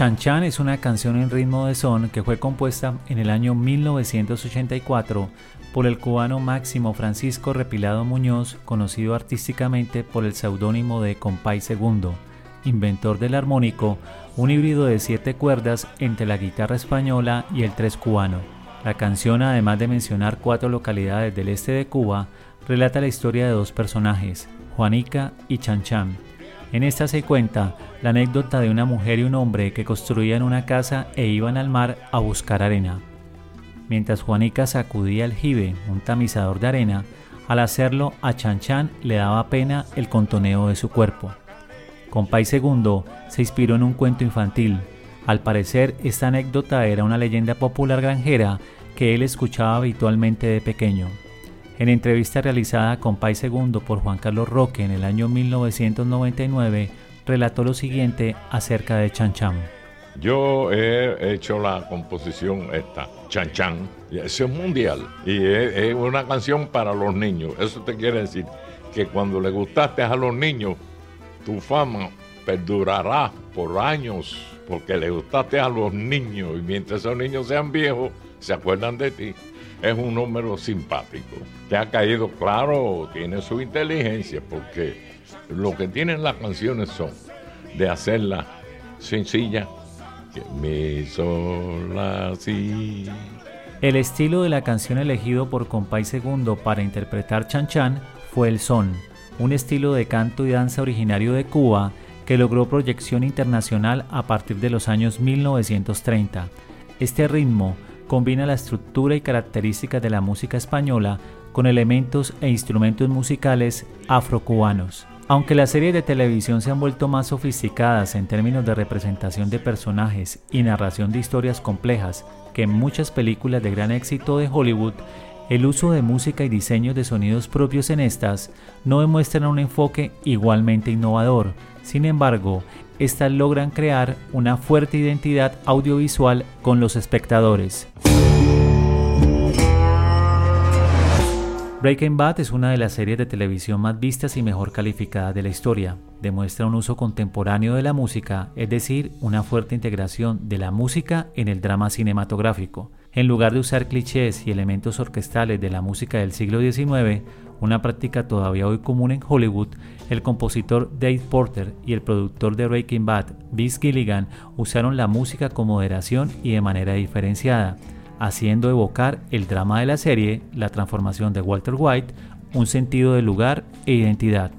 Chan Chan es una canción en ritmo de son que fue compuesta en el año 1984 por el cubano Máximo Francisco Repilado Muñoz, conocido artísticamente por el seudónimo de Compay Segundo, inventor del armónico, un híbrido de siete cuerdas entre la guitarra española y el tres cubano. La canción, además de mencionar cuatro localidades del este de Cuba, relata la historia de dos personajes, Juanica y Chan Chan. En esta se cuenta la anécdota de una mujer y un hombre que construían una casa e iban al mar a buscar arena. Mientras Juanica sacudía el jibe, un tamizador de arena, al hacerlo a Chan Chan le daba pena el contoneo de su cuerpo. Compay II se inspiró en un cuento infantil. Al parecer, esta anécdota era una leyenda popular granjera que él escuchaba habitualmente de pequeño. En entrevista realizada con Pai II por Juan Carlos Roque en el año 1999, relató lo siguiente acerca de Chan Chan. Yo he hecho la composición esta, Chan Chan, eso es mundial, y es, una canción para los niños. Eso te quiere decir que cuando le gustaste a los niños, tu fama perdurará por años, porque le gustaste a los niños, y mientras esos niños sean viejos, se acuerdan de ti es un número simpático, que ha caído claro, tiene su inteligencia, porque lo que tienen las canciones son de hacerla sencilla, que así. El estilo de la canción elegido por Compay Segundo para interpretar Chan Chan fue el son, un estilo de canto y danza originario de Cuba que logró proyección internacional a partir de los años 1930. Este ritmo combina la estructura y características de la música española con elementos e instrumentos musicales afrocubanos. Aunque las series de televisión se han vuelto más sofisticadas en términos de representación de personajes y narración de historias complejas que en muchas películas de gran éxito de Hollywood, el uso de música y diseños de sonidos propios en estas no demuestran un enfoque igualmente innovador. Sin embargo, estas logran crear una fuerte identidad audiovisual con los espectadores. Breaking Bad es una de las series de televisión más vistas y mejor calificadas de la historia. Demuestra un uso contemporáneo de la música, es decir, una fuerte integración de la música en el drama cinematográfico. En lugar de usar clichés y elementos orquestales de la música del siglo XIX, una práctica todavía hoy común en Hollywood, el compositor Dave Porter y el productor de Breaking Bad, Vince Gilligan, usaron la música con moderación y de manera diferenciada, haciendo evocar el drama de la serie, la transformación de Walter White, un sentido de lugar e identidad.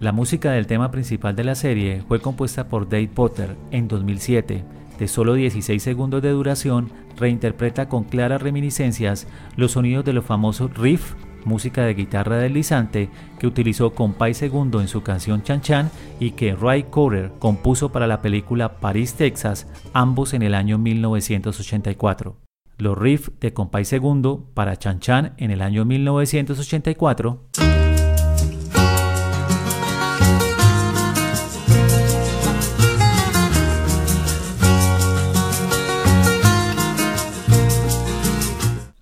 La música del tema principal de la serie fue compuesta por Dave Potter en 2007. De solo 16 segundos de duración, reinterpreta con claras reminiscencias los sonidos de los famosos riff música de guitarra deslizante que utilizó Compay Segundo en su canción Chan Chan y que Ray Coder compuso para la película París, Texas, ambos en el año 1984. Los riffs de Compay Segundo para Chan Chan en el año 1984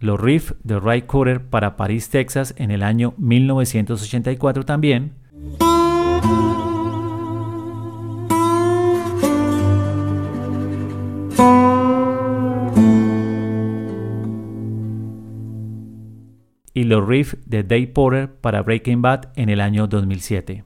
los riffs de Ray Cooder para París, Texas en el año 1984 también. Y los riffs de Dave Porter para Breaking Bad en el año 2007.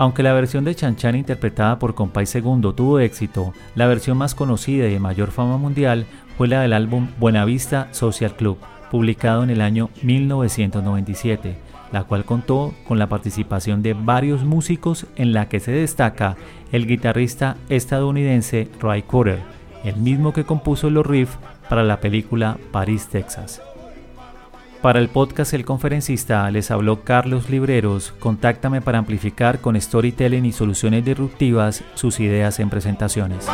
Aunque la versión de Chan Chan interpretada por Compay Segundo tuvo éxito, la versión más conocida y de mayor fama mundial fue la del álbum Buenavista Social Club, publicado en el año 1997, la cual contó con la participación de varios músicos en la que se destaca el guitarrista estadounidense Ray Cooder, el mismo que compuso los riffs para la película Paris, Texas. Para el podcast El Conferencista les habló Carlos Libreros. Contáctame para amplificar con storytelling y soluciones disruptivas sus ideas en presentaciones.